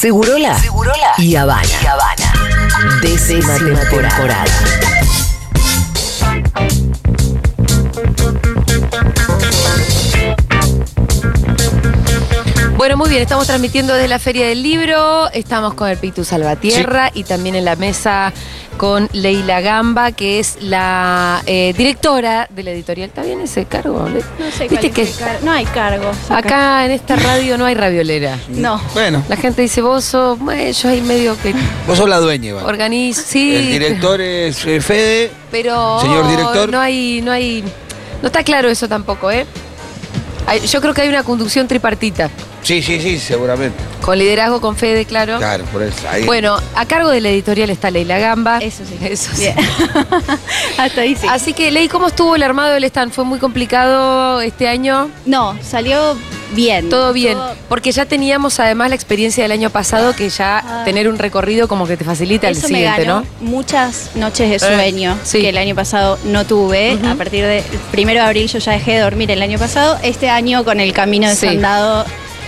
Segurola, Segurola y Habana. Y Habana. Décima, temporada. Bueno, muy bien, estamos transmitiendo desde la Feria del Libro, estamos con el Pitu Salvatierra y también en la mesa con Leila Gamba, que es la eh, directora de la editorial. ¿Está bien ese cargo? No sé ¿Viste que es el car- No hay cargos. acá en esta radio no hay raviolera? No. Bueno, La gente dice, vos sos, bueno, yo ahí medio que vos sos la dueña, Iván. organizo, sí. El director es eh, Fede. Pero Señor director. no hay, no hay, no está claro eso tampoco, ¿eh? Yo creo que hay una conducción tripartita, Sí, sí, sí, seguramente. con liderazgo, con Fede, claro. Claro, por eso. Ahí. Bueno, a cargo de la editorial está Leila Gamba. Eso sí. Eso sí. Bien. Hasta ahí sí. Así que, Ley, ¿cómo estuvo el armado del stand? ¿Fue muy complicado este año? No, salió bien. Todo bien. Todo- Porque ya teníamos además la experiencia del año pasado que ya Ah. tener un recorrido como que te facilita el siguiente, me ganó ¿no? muchas noches de sueño sí. que el año pasado no tuve. A partir del primero de abril yo ya dejé de dormir el año pasado. Este año con el camino Sí.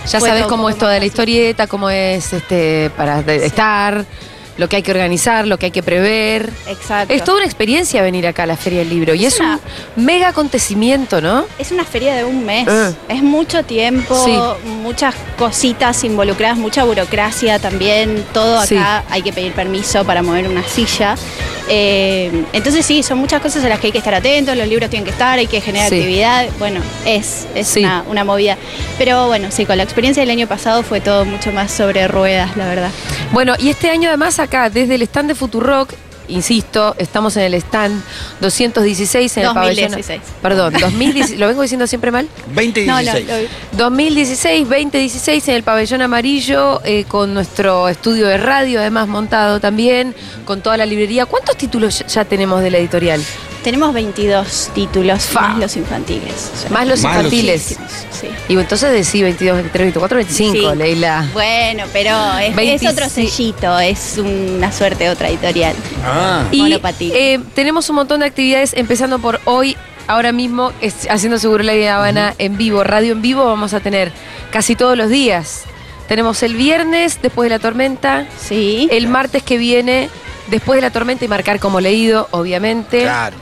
Ya sabes cómo es toda la historieta, cómo es este para estar, lo que hay que organizar, lo que hay que prever. Exacto. Es toda una experiencia venir acá a la Feria del Libro. Y Es es una- un mega acontecimiento, ¿no? Es una feria de un mes. Eh. Es mucho tiempo, Sí. muchas cositas involucradas, mucha burocracia también. Todo acá Sí. hay que pedir permiso para mover una silla. Eh, entonces sí, son muchas cosas a las que hay que estar atentos, los libros tienen que estar, hay que generar Sí. actividad. Bueno, es, es una, una movida. Pero bueno, sí, con la experiencia del año pasado fue todo mucho más sobre ruedas, la verdad. Bueno, y este año además acá, desde el stand de Futurock, insisto, estamos en el stand 216 en el pabellón. 2016. Perdón, 2016, ¿lo vengo diciendo siempre mal? 20 y No, no, 16. lo- 2016, 2016 en el pabellón amarillo, eh, con nuestro estudio de radio además montado también, con toda la librería. ¿Cuántos títulos ya tenemos de la editorial? Tenemos 22 títulos, Fa. más los infantiles. O sea, Más los Más infantiles. sí. Y entonces decí 22, 23, 24, 25, Sí. Leila. Bueno, pero es, es 26. otro sellito, es una suerte de otra editorial. Ah. Y eh, tenemos un montón de actividades, empezando por hoy, ahora mismo, es- haciendo Seguro La Vida Habana en vivo, radio en vivo, vamos a tener casi todos los días. Tenemos el viernes, después de la tormenta, Sí. el martes que viene, después de la tormenta y marcar como leído, obviamente. Claro.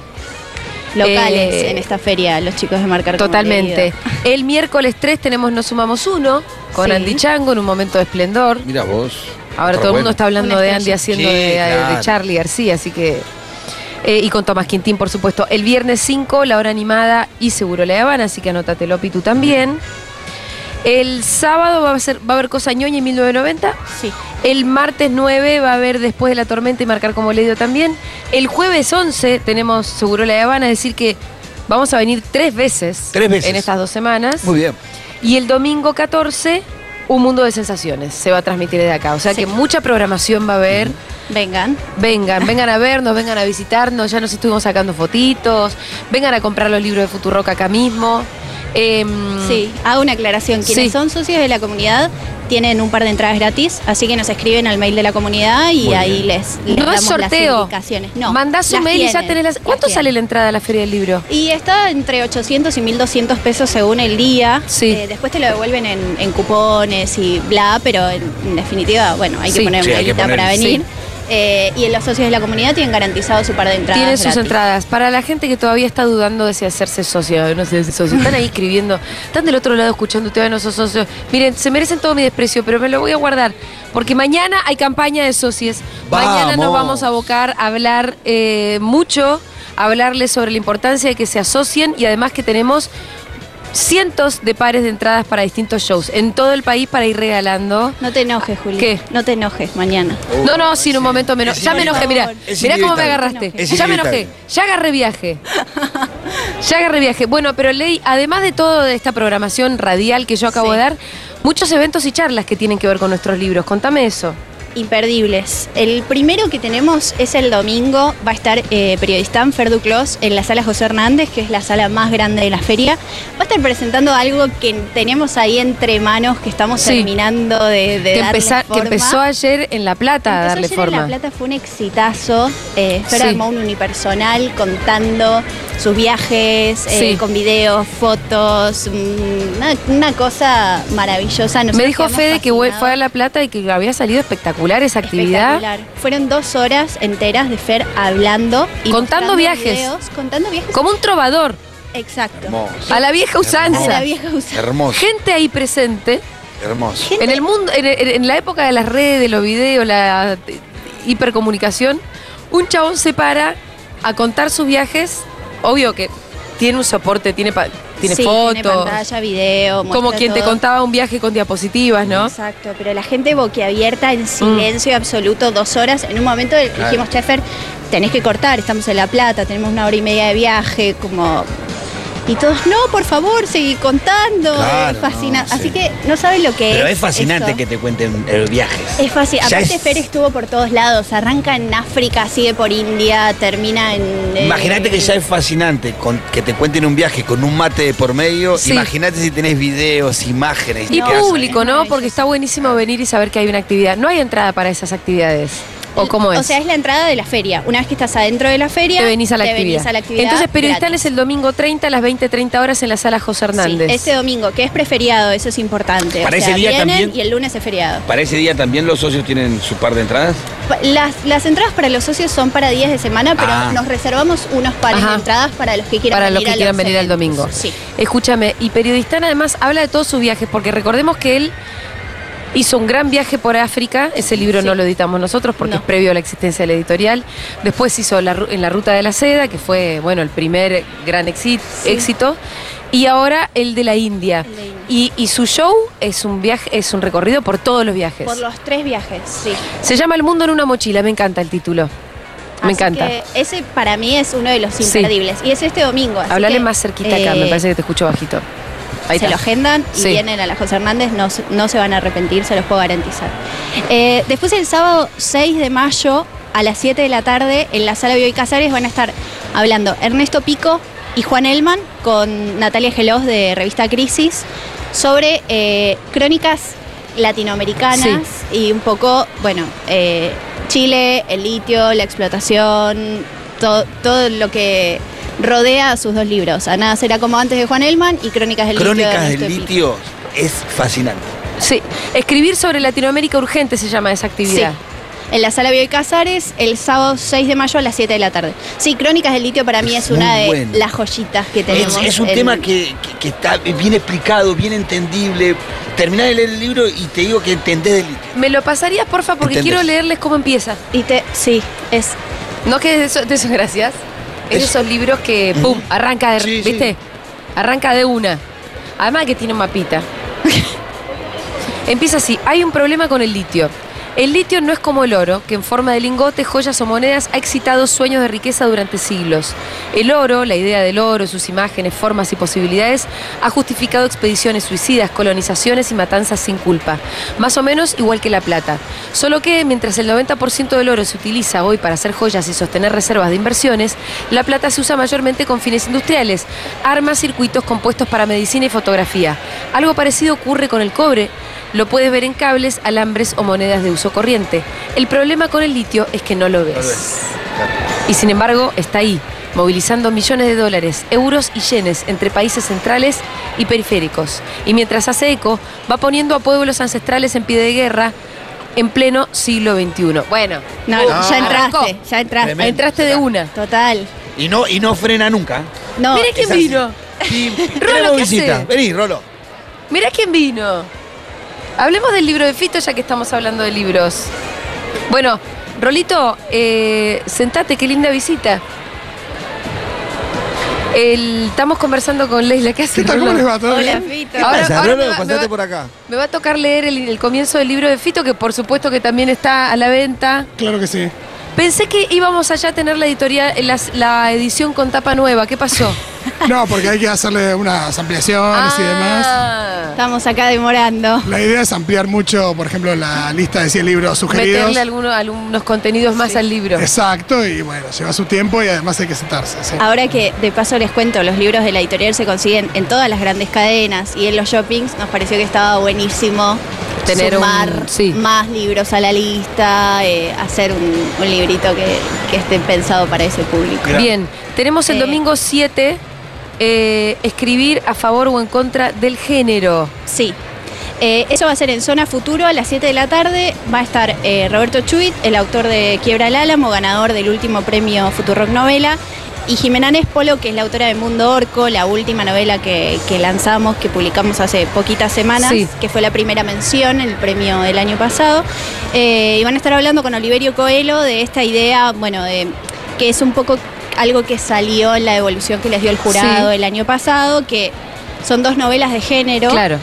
Locales eh, en esta feria, los chicos de Marcar Totalmente. El miércoles 3 tenemos Nos Sumamos Uno con Sí. Andy Chango en un momento de esplendor. Mira vos. Ahora todo el mundo está hablando Una de Andy haciendo Sí, de. Charlie García, así que. eh, y con Tomás Quintín, por supuesto. El viernes 5, la hora animada y seguro la Habana, así que anótatelo, Pitu, también. El sábado va a, ser, va a haber Cosa Ñoña en 1990. Sí. El martes 9 va a haber Después de la Tormenta y Marcar como leído también. El jueves 11 tenemos Seguro la Habana, es decir que vamos a venir tres veces, Tres veces. en estas dos semanas. Muy bien. Y el domingo 14, Un Mundo de Sensaciones se va a transmitir desde acá. O sea Sí. que mucha programación va a haber. Vengan. Vengan, vengan a vernos, vengan a visitarnos. Ya nos estuvimos sacando fotitos. Vengan a comprar los libros de Futurock acá mismo. Em, Sí, hago una aclaración. Quienes Sí. son socios de la comunidad tienen un par de entradas gratis, así que nos escriben al mail de la comunidad y Muy ahí bien. les, les No damos es sorteo. las indicaciones. No, Mandás un mail y ya tenés las. ¿Cuánto sale la entrada a la Feria del Libro? Y está entre 800 y 1200 pesos según el día. Sí. Eh, después te lo devuelven en, en cupones y bla, pero en, en definitiva, bueno, hay Sí. que poner Sí, una hay que guita poner, para venir. Eh, y los socios de la comunidad tienen garantizado su par de entradas. Tiene sus gratis. entradas. Para la gente que todavía está dudando de si hacerse socio, no sé si socio, están ahí escribiendo, están del otro lado escuchando, todavía no sos socio. Miren, se merecen todo mi desprecio, pero me lo voy a guardar. Porque mañana hay campaña de socios. Mañana nos Vamos. vamos a abocar a hablar eh, mucho, a hablarles sobre la importancia de que se asocien y además que tenemos cientos de pares de entradas para distintos shows en todo el país para ir regalando. No te enojes, Juli. ¿Qué? No te enojes mañana. No, no, sí, en un momento menos. Es Ya me enojé, mira. Es Mirá cómo me agarraste. Ya me enojé. Ya agarré viaje. Ya agarré viaje. Bueno, pero Ley, además de toda esta programación radial que yo acabo Sí. de dar, muchos eventos y charlas que tienen que ver con nuestros libros. Contame eso. Imperdibles. El primero que tenemos es el domingo, va a estar eh, periodistán Fer Duclos en la sala José Hernández, que es la sala más grande de la feria. Va a estar presentando algo que tenemos ahí entre manos, que estamos Sí. terminando de, de que, darle empeza- que forma. empezó ayer en La Plata a darle ayer forma. En La Plata fue un exitazo. Eh, Fer Sí. armó un unipersonal contando sus viajes, eh, con videos, fotos, una, una cosa maravillosa. Me dijo Fede que fue a La Plata y que había salido espectacular esa actividad. Espectacular. Fueron dos horas enteras de Fer hablando y Contando viajes. videos, contando viajes. Como un trovador, Exacto. Hermoso. a la vieja A usanza. la vieja. Hermoso. Gente ahí presente. Hermoso. Gente- En el mundo, en, la época de las redes, de los videos, la hipercomunicación, un chabón se para a contar sus viajes. Obvio que tiene un soporte, tiene, pa- tiene Sí, fotos. Tiene pantalla, video. como quien te contaba un viaje con diapositivas, ¿no? Exacto, pero la gente boquiabierta Mm. en silencio absoluto, dos horas. En un momento dijimos, Chefer, tenés que cortar, estamos en La Plata, tenemos una hora y media de viaje, como... Y todos, no, por favor, seguí contando. Claro, es fascinante. no, sí. Así que no saben lo que Pero es. es fascinante eso. que te cuenten eh, viajes. Es fácil. Ya Aparte, es- Fer estuvo por todos lados. Arranca en África, sigue por India, termina en. eh, Imagínate que ya es fascinante con, que te cuenten un viaje con un mate de por medio. Sí. Imagínate si tenés videos, imágenes. Y público, ¿no? Porque está buenísimo venir y saber que hay una actividad. No hay entrada para esas actividades. ¿O cómo es? O sea, es la entrada de la feria. Una vez que estás adentro de la feria, te venís a la te actividad. venís a la actividad Entonces, Periodistán gratis. es el domingo 30 a las 20-30 horas en la sala José Hernández. Sí, este domingo, que es preferiado, eso es importante. Para o sea, ese día vienen también- y el lunes es feriado. Para ese día también los socios tienen su par de entradas. Las, las entradas para los socios son para días de semana, pero Ah. nos reservamos unos pares Ajá. de entradas para los que quieran para venir los que quieran venir al eventos. domingo. Sí. Escúchame, y Periodistán además habla de todos sus viajes, porque recordemos que él hizo un gran viaje por África, ese libro Sí. no lo editamos nosotros porque No. es previo a la existencia de la editorial. Después hizo la, en la Ruta de la Seda, que fue, bueno, el primer gran Sí. éxito. Y ahora el de la India. El de India. Y, y su show es un viaje, es un recorrido por todos los viajes. Por los tres viajes, sí. Se llama El mundo en una mochila, me encanta el título. Me Así encanta. que ese para mí es uno de los Sí. imperdibles. Y es este domingo. así Háblale que, más cerquita acá, eh, me parece que te escucho bajito. Ahí se está. lo agendan y Sí. vienen a la José Hernández, no, se- no se van a arrepentir, se los puedo garantizar. Eh, después el sábado 6 de mayo a las 7 de la tarde en la sala Bioy Casares van a estar hablando Ernesto Pico y Juan Elman con Natalia Gelos de Revista Crisis sobre eh, crónicas latinoamericanas y un poco, bueno, eh, Chile, el litio, la explotación, todo, todo lo que rodea a sus dos libros. A nada será como antes de Juan Elman y Crónicas del Crónicas litio. de del litio es fascinante. Sí, escribir sobre Latinoamérica urgente se llama esa actividad. Sí. En la sala Bioy Casares, el sábado 6 de mayo a las 7 de la tarde. Sí, Crónicas del Litio para mí Es es una de bueno. las joyitas que tenemos. es un en- tema que, que- que está bien explicado, bien entendible. Terminás de leer el libro y te digo que entendés del litio. ¿Me lo pasarías, porfa? Porque ¿Entendés? quiero leerles cómo empieza. Y te, sí, es No que de eso, de eso gracias. Es de esos libros que, ¡pum!, arranca de, Sí, sí. ¿viste? Arranca de una. Además que tiene un mapita. Empieza así, hay un problema con el litio. El litio no es como el oro, que en forma de lingotes, joyas o monedas ha excitado sueños de riqueza durante siglos. El oro, la idea del oro, sus imágenes, formas y posibilidades, ha justificado expediciones suicidas, colonizaciones y matanzas sin culpa. Más o menos igual que la plata. Solo que mientras el 90% del oro se utiliza hoy para hacer joyas y sostener reservas de inversiones, la plata se usa mayormente con fines industriales, armas, circuitos compuestos para medicina y fotografía. Algo parecido ocurre con el cobre. Lo puedes ver en cables, alambres o monedas de uso corriente. El problema con el litio es que no lo ves. Y sin embargo, está ahí, movilizando millones de dólares, euros y yenes entre países centrales y periféricos. Y mientras hace eco, va poniendo a pueblos ancestrales en pie de guerra en pleno siglo XXI. Bueno, No, uh, ya entraste, arrancó. ya entraste. Tremendo. Entraste de una. Total. Y no, y no frena nunca. No, Mire quién vino. Y Rolo, tenemos ¿qué visita. hace? Vení, Rolo. Mirá quién vino. Hablemos del libro de Fito ya que estamos hablando de libros. Bueno, Rolito, eh, sentate, qué linda visita. El- estamos conversando con Leila. ¿Qué hace ¿Qué tal? ¿Cómo les va? ¿Todo Hola, bien? Fito. Ahora- Pasa, ahora Rolo, me va- me va- por acá. Me va a tocar leer el, el comienzo del libro de Fito, que por supuesto que también está a la venta. Claro que sí. Pensé que íbamos allá a tener la editorial, la, la edición con tapa nueva. ¿Qué pasó? No, porque hay que hacerle unas ampliaciones y demás. Ah, Estamos acá demorando. La idea es ampliar mucho, por ejemplo, la lista de 100 libros sugeridos. meterle algunos, algunos contenidos más al libro. Exacto, y bueno, lleva su tiempo y además hay que sentarse. sí. Ahora que de paso les cuento, los libros de la editorial se consiguen en todas las grandes cadenas y en los shoppings, nos pareció que estaba buenísimo Tener un- sumar sí. más libros a la lista, eh, hacer un, un librito que, que esté pensado para ese público. Bien, tenemos el Eh. domingo 7, eh, escribir a favor o en contra del género. Sí. Eh, eso va a ser en Zona Futuro a las 7 de la tarde. Va a estar eh, Roberto Chuit, el autor de Quiebra el Álamo, ganador del último premio Futurock Novela. Y Jimena Nespolo, que es la autora de Mundo Orco, la última novela que, que lanzamos, que publicamos hace poquitas semanas, Sí. que fue la primera mención, el premio del año pasado. Eh, y van a estar hablando con Oliverio Coelho de esta idea, bueno, de que es un poco algo que salió en la evolución que les dio el jurado Sí. el año pasado, que son dos novelas de género. Claro.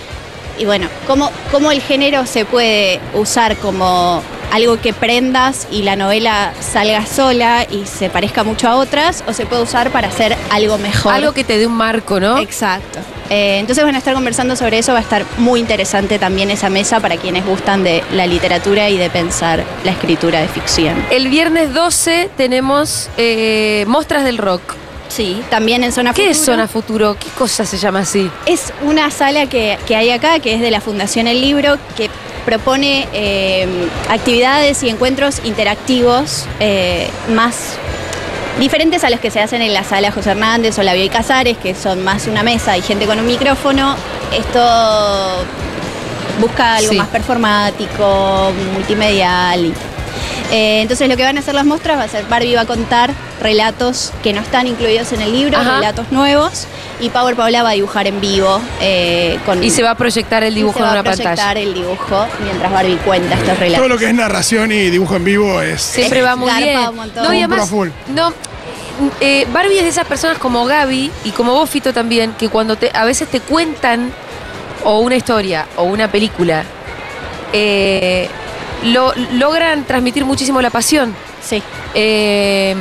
Y bueno, ¿cómo, cómo el género se puede usar como algo que prendas y la novela salga sola y se parezca mucho a otras, o se puede usar para hacer algo mejor? Algo que te dé un marco, ¿no? Exacto. Eh, entonces van a estar conversando sobre eso, va a estar muy interesante también esa mesa para quienes gustan de la literatura y de pensar la escritura de ficción. El viernes 12 tenemos eh, Mostras del Rock. Sí, también en Zona ¿Qué es Futuro. Zona Futuro? ¿Qué cosa se llama así? Es una sala que, que hay acá, que es de la Fundación El Libro, que propone eh, actividades y encuentros interactivos eh, más diferentes a los que se hacen en la sala José Hernández o la Bioy Casares, que son más una mesa y gente con un micrófono. Esto busca algo Sí. más performático, multimedial. Eh, entonces lo que van a hacer las muestras va a ser Barbie va a contar relatos que no están incluidos en el libro, Ajá. relatos nuevos, y Power Paula va a dibujar en vivo eh, con Y se va a proyectar el y dibujo se va en a una pantalla. proyectar el dibujo mientras Barbie cuenta estos Todo relatos. lo que es narración y dibujo en vivo es. Siempre va muy bien. un. No, y además, full. no, eh, Barbie es de esas personas como Gaby y como vos, Fito, también, que cuando te, a veces te cuentan o una historia o una película, eh, lo, logran transmitir muchísimo la pasión. Sí. Eh,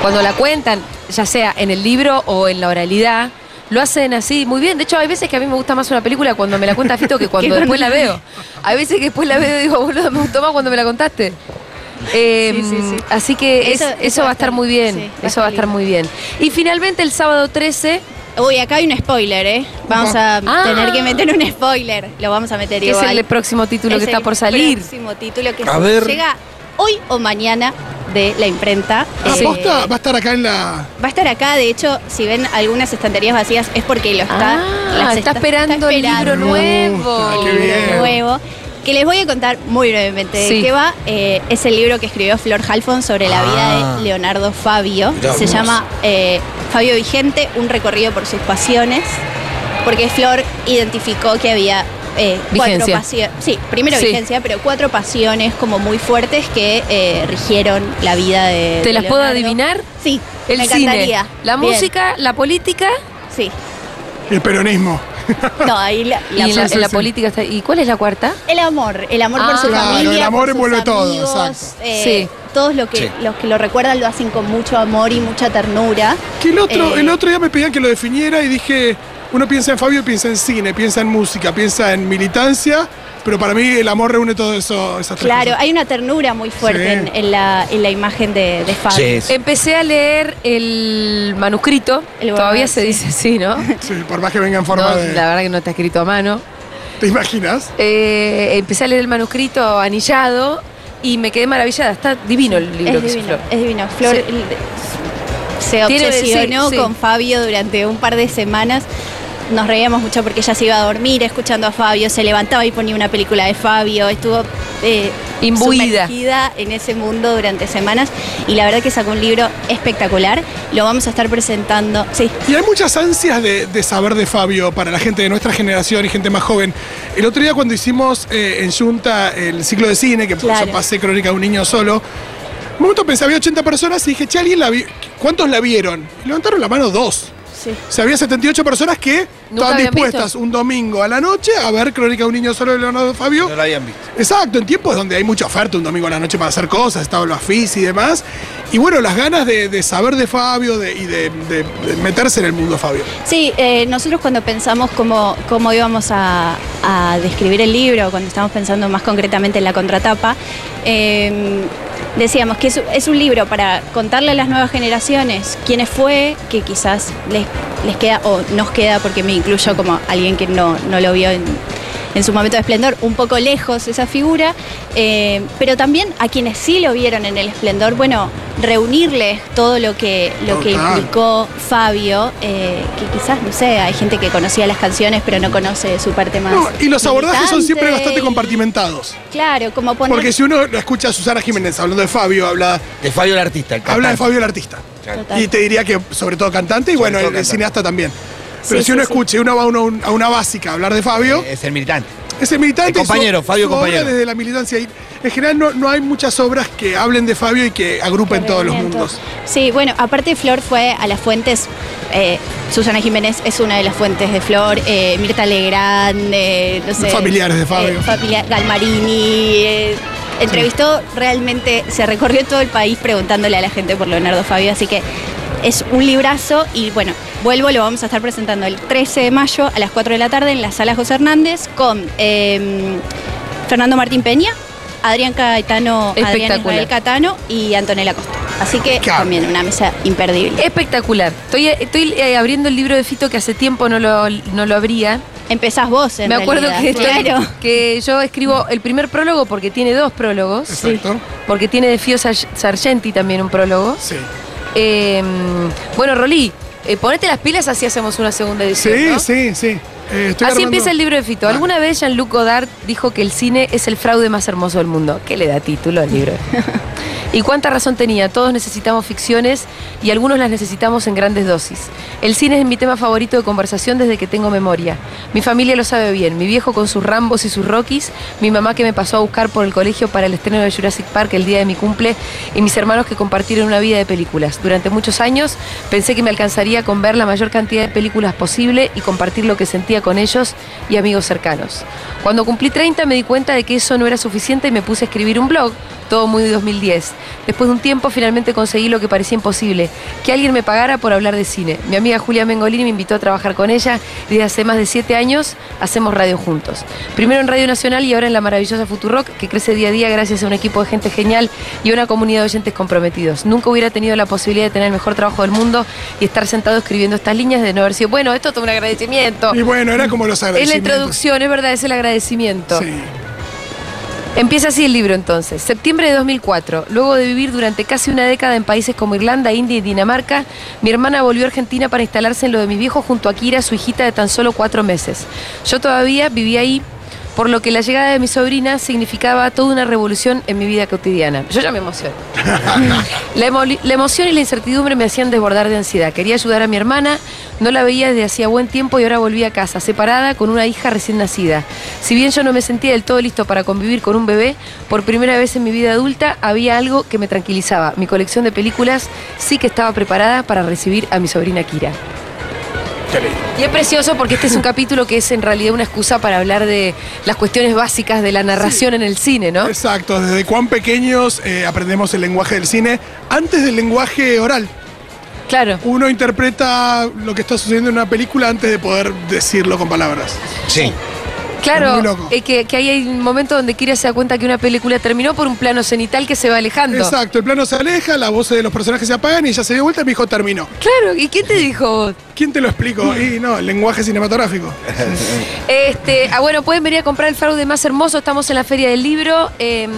cuando la cuentan, ya sea en el libro o en la oralidad, lo hacen así muy bien. De hecho, hay veces que a mí me gusta más una película cuando me la cuenta Fito que cuando después la veo. Hay veces que después la veo y digo, boludo, me gustó más cuando me la contaste. Eh, Sí, sí, sí. Así que Eso- eso, eso va a estar muy bien. va eso va a estar lindo. muy bien. Y finalmente el sábado 13, Uy, acá hay un spoiler, ¿eh? Vamos a Ah. tener que meter un spoiler. Lo vamos a meter que es igual. el próximo título que Es está el por salir. próximo título que A ver. llega hoy o mañana de la imprenta. Ah, Eh, posta, va a estar acá en la. Va a estar acá, de hecho, si ven algunas estanterías vacías es porque lo está. Ah, las está esperando el libro nuevo. gusta, qué bien. nuevo. Que les voy a contar muy brevemente de qué va. Eh, es el libro que escribió Flor Halfon sobre la Ah. vida de Leonardo Fabio. Mirá Se vos. llama eh, Fabio Vigente, un recorrido por sus pasiones. Porque Flor identificó que había eh, cuatro Vigencia. pasiones. Sí, primero Sí. vigencia, pero cuatro pasiones como muy fuertes que eh, rigieron la vida de. ¿Te de las puedo adivinar? Sí, El me cine, encantaría. la Bien, música, la política Sí. El peronismo. No, ahí la, la- y la, sí, la sí. política está. ¿Y cuál es la cuarta? El amor, el amor Ah. por su Claro, familia. el amor envuelve todo, amigos, exacto. eh, Sí. Todos los que, Sí. los que lo recuerdan lo hacen con mucho amor y mucha ternura. Que el otro, Eh, el otro día me pedían que lo definiera y dije, uno piensa en Fabio, piensa en cine, piensa en música, piensa en militancia, pero para mí el amor reúne todo eso, esas tres Claro, cosas. hay una ternura muy fuerte Sí. en, en la, en la imagen de, de Fabio. Sí, sí. Empecé a leer el manuscrito. El Todavía se sí. dice así, ¿no? Sí, por más que venga en forma No, de... La verdad que no está escrito a mano. ¿Te imaginas? Eh, empecé a leer el manuscrito anillado y me quedé maravillada. Está divino el libro Es que hizo divino, Flor. es divino. Flor se obsesionó sí, sí. con Fabio durante un par de semanas. Nos reíamos mucho porque ella se iba a dormir escuchando a Fabio, se levantaba y ponía una película de Fabio, estuvo eh, Imbuida. sumergida en ese mundo durante semanas y la verdad que sacó un libro espectacular. Lo vamos a estar presentando. Sí, Y hay muchas ansias de, de saber de Fabio para la gente de nuestra generación y gente más joven. El otro día cuando hicimos eh, en Junta el ciclo de cine, que Claro. yo pasé Crónica de un niño solo, un momento pensé, había 80 personas y dije, che, ¿alguien la vi? ¿Cuántos la vieron? Y levantaron la mano dos. Sí. O sea, había 78 personas que estaban dispuestas visto. un domingo a la noche a ver Crónica de un niño solo de Leonardo Fabio. No lo habían visto. Exacto, en tiempos donde hay mucha oferta un domingo a la noche para hacer cosas, estaba los AFIS y demás. Y bueno, las ganas de, de saber de Fabio de- y de, de- de meterse en el mundo Fabio. Sí, eh, nosotros cuando pensamos cómo, cómo íbamos a, a describir el libro, cuando estamos pensando más concretamente en la contratapa, eh, decíamos que es, un libro para contarle a las nuevas generaciones quiénes fue, que quizás les, les queda, o nos queda, porque me incluyo como alguien que no, no lo vio en, en su momento de esplendor, un poco lejos esa figura, eh, pero también a quienes sí lo vieron en el esplendor, bueno, reunirles todo lo que, lo que implicó Fabio, eh, que quizás, no sé, hay gente que conocía las canciones pero no conoce su parte más. No, y los abordajes son siempre bastante y- compartimentados. Claro, como poner... Porque si uno lo escucha a Susana Jiménez hablando de Fabio, habla, De Fabio el artista, el habla de. Fabio el artista. Total. Y te diría que sobre todo cantante y Sobre bueno, el, el cantante. cineasta también. Pero Sí, si uno escucha y uno va a, uno- a una básica a hablar de Fabio, Es el militante. militante. El compañero, y su- Fabio su obra compañero. desde la militancia. Y en general no, no hay muchas obras que hablen de Fabio y que agrupen todos los mundos. Sí, bueno, aparte Flor fue a las fuentes, eh, Susana Jiménez es una de las fuentes de Flor, eh, Mirta Legrand, eh, no sé. Familiares de Fabio. eh, familia- Galmarini. eh, entrevistó realmente, se recorrió todo el país preguntándole a la gente por Leonardo Fabio, así que es un librazo y bueno, vuelvo, lo vamos a estar presentando el 13 de mayo a las 4 de la tarde en la sala José Hernández con eh, Fernando Martín Peña, Adrián Caetano, Adrián. Ismael Catano y Antonella Costa. Así que también una mesa imperdible. Espectacular. Estoy, estoy eh, abriendo el libro de Fito que hace tiempo no lo, no lo abría. Empezás vos, en Me acuerdo que, estoy- Claro. que yo escribo el primer prólogo porque tiene dos prólogos. Exacto. Porque tiene de Fio Sar- Sargenti también un prólogo. Sí. Eh, bueno, Rolí, eh, ponete las pilas así hacemos una segunda edición. Sí, ¿no? sí, sí. Eh, estoy Así armando- empieza el libro de Fito. Vale. ¿Alguna vez Jean-Luc Godard dijo que el cine es el fraude más hermoso del mundo? ¿Qué le da título al libro? y cuánta razón tenía. Todos necesitamos ficciones y algunos las necesitamos en grandes dosis. El cine es mi tema favorito de conversación desde que tengo memoria. Mi familia lo sabe bien. Mi viejo con sus Rambos y sus Rockies, mi mamá que me pasó a buscar por el colegio para el estreno de Jurassic Park el día de mi cumple y mis hermanos que compartieron una vida de películas. Durante muchos años pensé que me alcanzaría con ver la mayor cantidad de películas posible y compartir lo que sentía con ellos y amigos cercanos. Cuando cumplí 30 me di cuenta de que eso no era suficiente y me puse a escribir un blog, todo muy 2010. Después de un tiempo finalmente conseguí lo que parecía imposible, que alguien me pagara por hablar de cine. Mi amiga Julia Mengolini me invitó a trabajar con ella y desde hace más de 7 años hacemos radio juntos. Primero en Radio Nacional y ahora en la maravillosa Futurock, que crece día a día gracias a un equipo de gente genial y a una comunidad de oyentes comprometidos. Nunca hubiera tenido la posibilidad de tener el mejor trabajo del mundo y estar sentado escribiendo estas líneas de no haber sido, bueno, esto es todo un agradecimiento. Y bueno, era como los Es la introducción, es verdad, es el agradecimiento. Sí. Empieza así el libro entonces. Septiembre de 2004. Luego de vivir durante casi una década en países como Irlanda, India y Dinamarca, mi hermana volvió a Argentina para instalarse en lo de mi viejo junto a Kira, su hijita de tan solo cuatro meses. Yo todavía vivía ahí, por lo que la llegada de mi sobrina significaba toda una revolución en mi vida cotidiana. Yo ya me emociono. La, emo- la emoción y la incertidumbre me hacían desbordar de ansiedad. Quería ayudar a mi hermana, no la veía desde hacía buen tiempo y ahora volví a casa, separada, con una hija recién nacida. Si bien yo no me sentía del todo listo para convivir con un bebé, por primera vez en mi vida adulta había algo que me tranquilizaba. Mi colección de películas sí que estaba preparada para recibir a mi sobrina Kira. Y es precioso porque este es un capítulo que es en realidad una excusa para hablar de las cuestiones básicas de la narración en el cine, ¿no? Exacto, desde cuán pequeños eh, aprendemos el lenguaje del cine antes del lenguaje oral. Claro. Uno interpreta lo que está sucediendo en una película antes de poder decirlo con palabras. Sí. Claro, muy loco. eh, que, que ahí hay un momento donde Kira se da cuenta que una película terminó por un plano cenital que se va alejando. Exacto, el plano se aleja, las voces de los personajes se apagan y ella se dio vuelta y me dijo terminó. Claro, ¿y quién te dijo? ¿Quién te lo explicó? Y no, el lenguaje cinematográfico. Este, ah, bueno, pueden venir a comprar el fraude más hermoso, estamos en la Feria del Libro eh,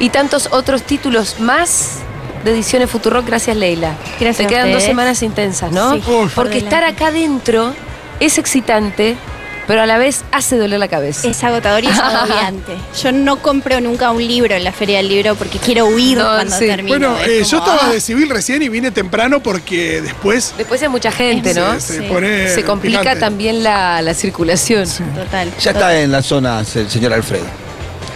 y tantos otros títulos más de ediciones Futurock, gracias Leila. Gracias Te a quedan dos semanas intensas, ¿no? Sí, Uf. Porque por estar acá adentro es excitante, pero a la vez hace doler la cabeza. Es agotador y es agobiante. Yo no compro nunca un libro en la feria del libro porque quiero huir No, cuando sí. termino. Bueno, Es eh, yo como, estaba ah, de civil recién y vine temprano porque después Después hay mucha gente, ¿no? se, Sí. pone. Se complica picante. también la, la circulación. Total. Ya total. está en la zona el señor Alfredo.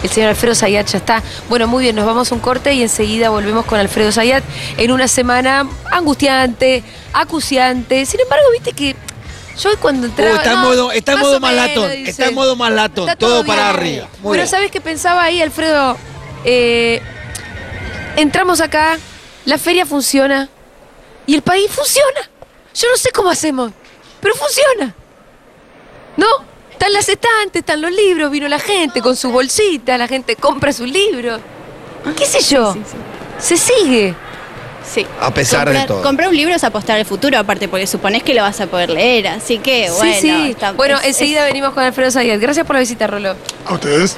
El señor Alfredo Zayat ya está. Bueno, muy bien, nos vamos a un corte y enseguida volvemos con Alfredo Zayat en una semana angustiante, acuciante. Sin embargo, viste que yo cuando entraba... Uh, está en no, modo- está en más modo malatón, dice. está en modo malatón, Está todo para arriba. Muy Pero bien. ¿sabes qué pensaba ahí, Alfredo? Eh, entramos acá, la feria funciona y el país funciona. Yo no sé cómo hacemos, pero funciona. ¿No? Están las estantes, están los libros, vino la gente con su bolsita, la gente compra sus libros. ¿Qué sé yo? Sí, sí. Se sigue. Sí. A pesar de todo. Comprar un libro es apostar al futuro, aparte, porque suponés que lo vas a poder leer. Así que, bueno. sí, sí. está- bueno, es- enseguida venimos con Alfredo Zayat. Gracias por la visita, Rolo. A ustedes.